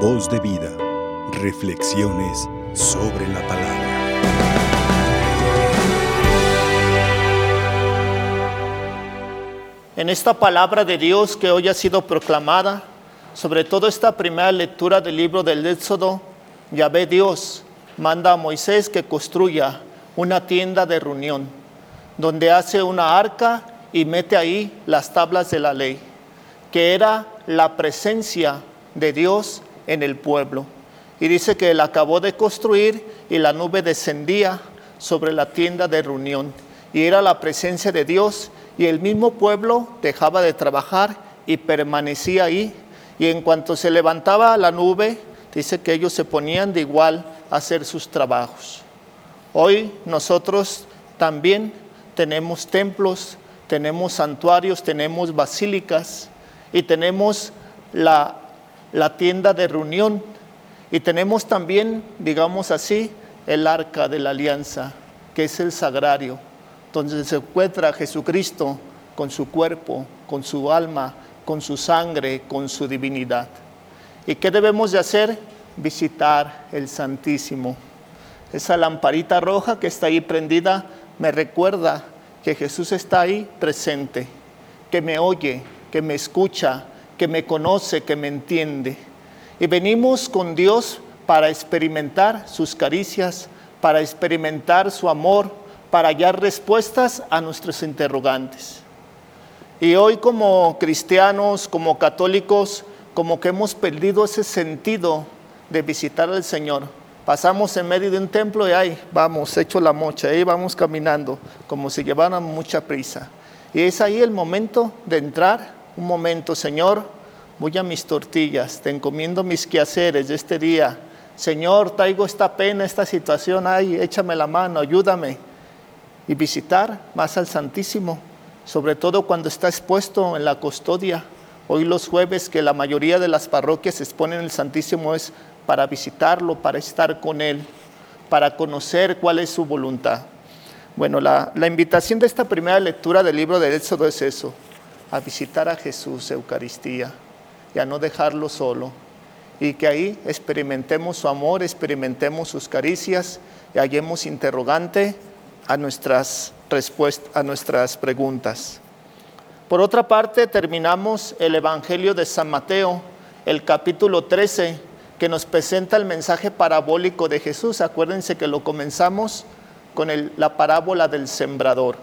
Voz de vida. Reflexiones sobre la palabra. En esta palabra de Dios que hoy ha sido proclamada, sobre todo esta primera lectura del libro del Éxodo, Yahvé Dios manda a Moisés que construya una tienda de reunión, donde hace una arca y mete ahí las tablas de la ley, que era la presencia de Dios en el pueblo. Y dice que él acabó de construir y la nube descendía sobre la tienda de reunión. Y era la presencia de Dios y el mismo pueblo dejaba de trabajar y permanecía ahí. Y en cuanto se levantaba la nube, dice que ellos se ponían de igual a hacer sus trabajos. Hoy nosotros también tenemos templos, tenemos santuarios, tenemos basílicas y tenemos la, la tienda de reunión y tenemos también, digamos así, el arca de la alianza, que es el sagrario donde se encuentra Jesucristo con su cuerpo, con su alma, con su sangre, con su divinidad. ¿Y qué debemos de hacer? Visitar el Santísimo. Esa lamparita roja que está ahí prendida me recuerda que Jesús está ahí presente, que me oye, que me escucha, que me conoce, que me entiende. Y venimos con Dios para experimentar sus caricias, para experimentar su amor, para hallar respuestas a nuestros interrogantes. Y hoy como cristianos, como católicos, como que hemos perdido ese sentido de visitar al Señor. Pasamos en medio de un templo y ahí vamos, hecho la mocha, ahí vamos caminando, como si llevaran mucha prisa. Y es ahí el momento de entrar, un momento, Señor, voy a mis tortillas, te encomiendo mis quehaceres de este día. Señor, traigo esta pena, esta situación, ay, échame la mano, ayúdame y visitar más al Santísimo, sobre todo cuando está expuesto en la custodia. Hoy los jueves que la mayoría de las parroquias exponen el Santísimo es para visitarlo, para estar con Él, para conocer cuál es su voluntad. Bueno, la, la invitación de esta primera lectura del libro de Éxodo es eso, a visitar a Jesús, Eucaristía, y a no dejarlo solo, y que ahí experimentemos su amor, experimentemos sus caricias, y hallemos interrogante a nuestras a nuestras preguntas. Por otra parte, terminamos el Evangelio de San Mateo, el capítulo 13, que nos presenta el mensaje parabólico de Jesús. Acuérdense que lo comenzamos con la parábola del sembrador,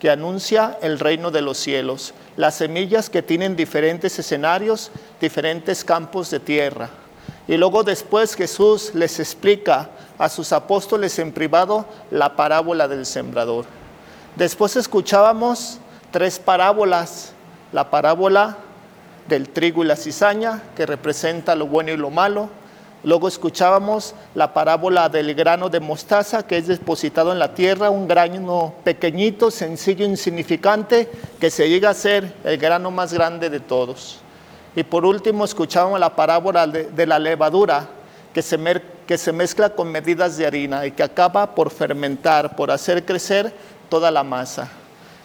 que anuncia el reino de los cielos, las semillas que tienen diferentes escenarios, diferentes campos de tierra. Y luego después Jesús les explica a sus apóstoles en privado la parábola del sembrador. Después escuchábamos tres parábolas, la parábola del trigo y la cizaña, que representa lo bueno y lo malo. Luego escuchábamos la parábola del grano de mostaza, que es depositado en la tierra, un grano pequeñito, sencillo, insignificante, que se llega a ser el grano más grande de todos. Y por último escuchábamos la parábola de, la levadura, que se, que se mezcla con medidas de harina y que acaba por fermentar, por hacer crecer toda la masa.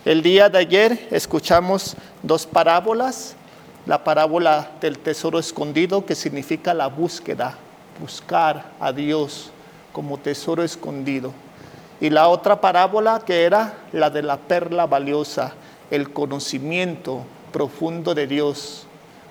El día de ayer escuchamos dos parábolas, la parábola del tesoro escondido que significa la búsqueda, buscar a Dios como tesoro escondido. Y la otra parábola que era la de la perla valiosa, el conocimiento profundo de Dios,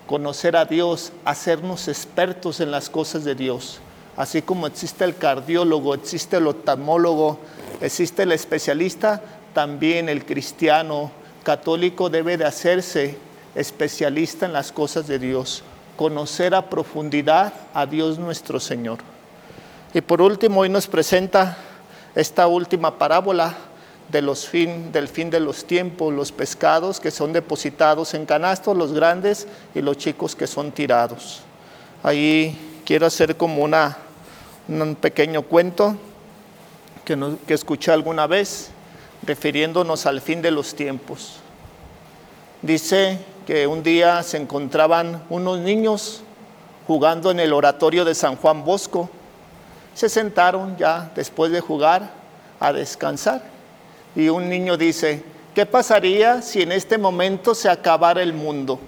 conocer a Dios, hacernos expertos en las cosas de Dios. Así como existe el cardiólogo, existe el oftalmólogo, existe el especialista, también el cristiano católico debe de hacerse especialista en las cosas de Dios, conocer a profundidad a Dios nuestro Señor. Y por último, hoy nos presenta esta última parábola del fin de los tiempos, los pescados que son depositados en canastos, los grandes y los chicos que son tirados. Ahí quiero hacer como una un pequeño cuento que, que escuché alguna vez refiriéndonos al fin de los tiempos. Dice que un día se encontraban unos niños jugando en el oratorio de San Juan Bosco. Se sentaron ya después de jugar a descansar. Y un niño dice, ¿qué pasaría si en este momento se acabara el mundo?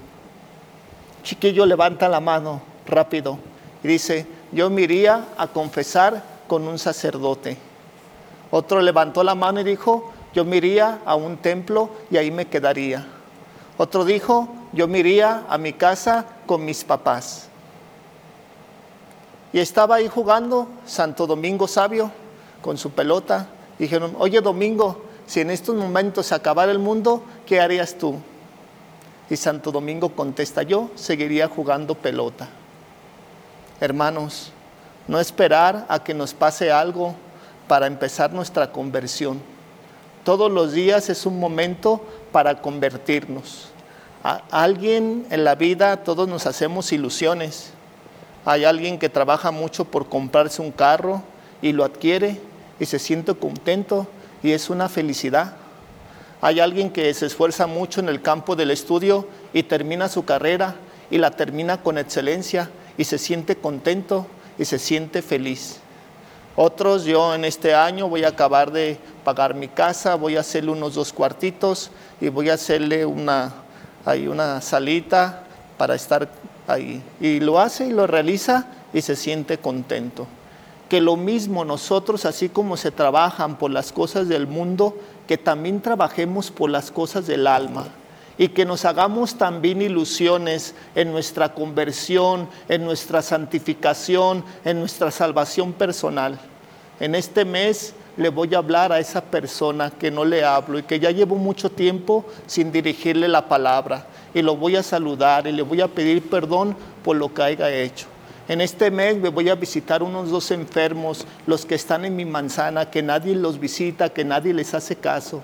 Chiquillo levanta la mano rápido. Y dice, yo me iría a confesar con un sacerdote. Otro levantó la mano y dijo, yo me iría a un templo y ahí me quedaría. Otro dijo, yo me iría a mi casa con mis papás. Y estaba ahí jugando Santo Domingo Sabio con su pelota. Dijeron, oye Domingo, si en estos momentos se acabara el mundo, ¿qué harías tú? Y Santo Domingo contesta, yo seguiría jugando pelota. Hermanos, no esperar a que nos pase algo para empezar nuestra conversión. Todos los días es un momento para convertirnos. Alguien en la vida todos nos hacemos ilusiones. Hay alguien que trabaja mucho por comprarse un carro y lo adquiere y se siente contento y es una felicidad. Hay alguien que se esfuerza mucho en el campo del estudio y termina su carrera y la termina con excelencia y se siente contento y se siente feliz. Otros, yo en este año voy a acabar de pagar mi casa, voy a hacerle unos dos cuartitos y voy a hacerle una, ahí una salita para estar ahí. Y lo hace y lo realiza y se siente contento. Que lo mismo nosotros, así como se trabajan por las cosas del mundo, que también trabajemos por las cosas del alma y que nos hagamos también ilusiones en nuestra conversión, en nuestra santificación, en nuestra salvación personal. En este mes le voy a hablar a esa persona que no le hablo y que ya llevo mucho tiempo sin dirigirle la palabra. Y lo voy a saludar y le voy a pedir perdón por lo que haya hecho. En este mes me voy a visitar unos dos enfermos, los que están en mi manzana, que nadie los visita, que nadie les hace caso.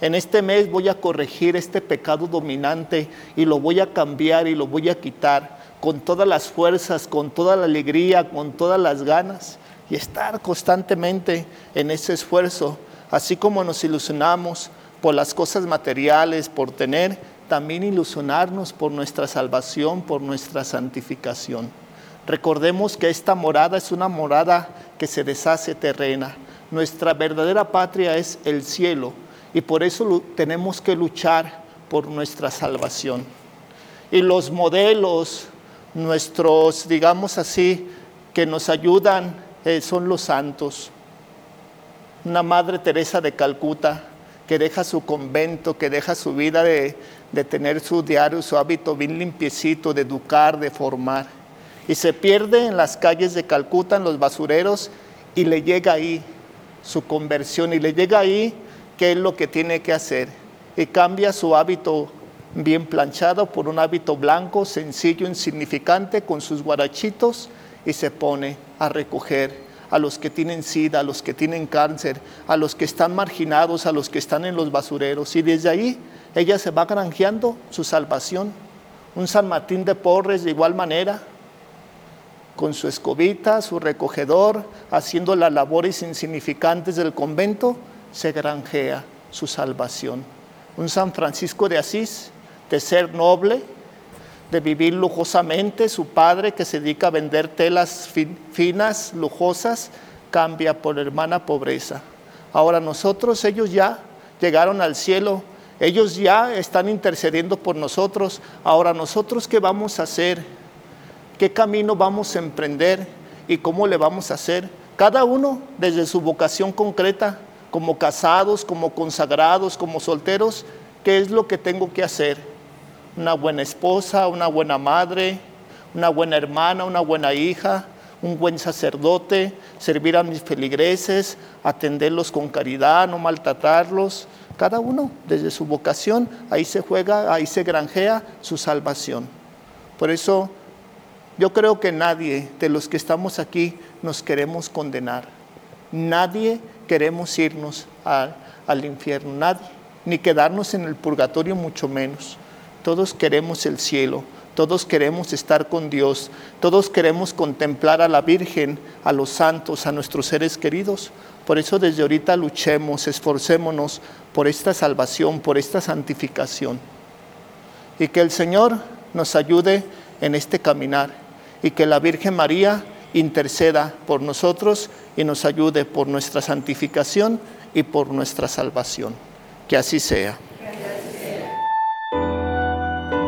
En este mes voy a corregir este pecado dominante y lo voy a cambiar y lo voy a quitar con todas las fuerzas, con toda la alegría, con todas las ganas y estar constantemente en ese esfuerzo, así como nos ilusionamos por las cosas materiales, por tener, también ilusionarnos por nuestra salvación, por nuestra santificación. Recordemos que esta morada es una morada que se deshace terrena. Nuestra verdadera patria es el cielo y por eso tenemos que luchar por nuestra salvación. Y los modelos, nuestros, digamos así, que nos ayudan eh, son los santos. Una Madre Teresa de Calcuta que deja su convento, que deja su vida de, de tener su diario, su hábito bien limpiecito, de educar, de formar. Y se pierde en las calles de Calcuta, en los basureros, y le llega ahí su conversión, y le llega ahí qué es lo que tiene que hacer. Y cambia su hábito bien planchado por un hábito blanco, sencillo, insignificante, con sus guarachitos y se pone a recoger a los que tienen sida, a los que tienen cáncer, a los que están marginados, a los que están en los basureros. Y desde ahí ella se va granjeando su salvación. Un San Martín de Porres de igual manera, con su escobita, su recogedor, haciendo las labores insignificantes del convento, se granjea su salvación. Un San Francisco de Asís, de ser noble, de vivir lujosamente, su padre que se dedica a vender telas finas, lujosas, cambia por hermana pobreza. Ahora nosotros, ellos ya llegaron al cielo, ellos ya están intercediendo por nosotros. Ahora nosotros, ¿qué vamos a hacer? ¿Qué camino vamos a emprender? ¿Y cómo le vamos a hacer? Cada uno desde su vocación concreta, como casados, como consagrados, como solteros, ¿qué es lo que tengo que hacer? Una buena esposa, una buena madre, una buena hermana, una buena hija, un buen sacerdote, servir a mis feligreses, atenderlos con caridad, no maltratarlos. Cada uno desde su vocación, ahí se juega, ahí se granjea su salvación. Por eso yo creo que nadie de los que estamos aquí nos queremos condenar. Nadie queremos irnos al infierno, nadie, ni quedarnos en el purgatorio mucho menos. Todos queremos el cielo, todos queremos estar con Dios, todos queremos contemplar a la Virgen, a los santos, a nuestros seres queridos. Por eso desde ahorita luchemos, esforcémonos por esta salvación, por esta santificación. Y que el Señor nos ayude en este caminar y que la Virgen María interceda por nosotros y nos ayude por nuestra santificación y por nuestra salvación. Que así sea.